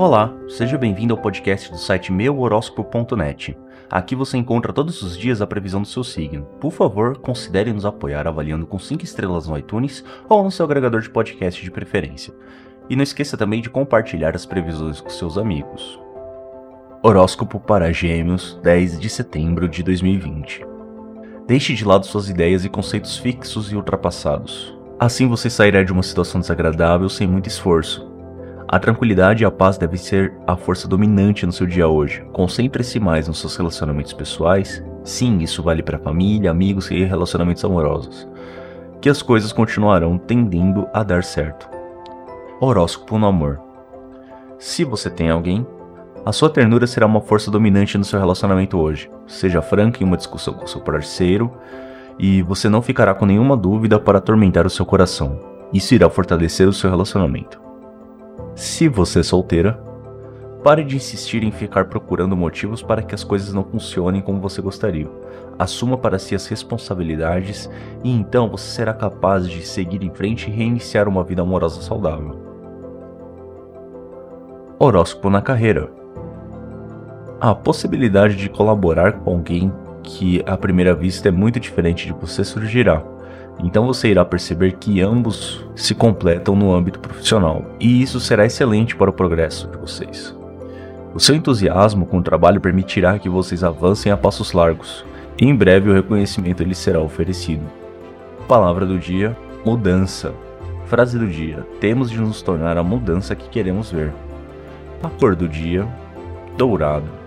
Olá, seja bem-vindo ao podcast do site meuhoróscopo.net. Aqui você encontra todos os dias a previsão do seu signo. Por favor, considere nos apoiar avaliando com 5 estrelas no iTunes ou no seu agregador de podcast de preferência. E não esqueça também de compartilhar as previsões com seus amigos. Horóscopo para Gêmeos, 10 de setembro de 2020. Deixe de lado suas ideias e conceitos fixos e ultrapassados. Assim você sairá de uma situação desagradável sem muito esforço a tranquilidade e a paz devem ser a força dominante no seu dia hoje. Concentre-se mais nos seus relacionamentos pessoais. Sim, isso vale para família, amigos e relacionamentos amorosos. Que as coisas continuarão tendendo a dar certo. Horóscopo no amor. Se você tem alguém, a sua ternura será uma força dominante no seu relacionamento hoje. Seja franco em uma discussão com seu parceiro e você não ficará com nenhuma dúvida para atormentar o seu coração. Isso irá fortalecer o seu relacionamento. Se você é solteira, pare de insistir em ficar procurando motivos para que as coisas não funcionem como você gostaria. Assuma para si as responsabilidades e então você será capaz de seguir em frente e reiniciar uma vida amorosa saudável. Horóscopo na carreira. A possibilidade de colaborar com alguém que à primeira vista é muito diferente de você surgirá então você irá perceber que ambos se completam no âmbito profissional, e isso será excelente para o progresso de vocês. O seu entusiasmo com o trabalho permitirá que vocês avancem a passos largos, e em breve o reconhecimento lhes será oferecido. Palavra do dia: mudança. Frase do dia: temos de nos tornar a mudança que queremos ver. A cor do dia: dourado.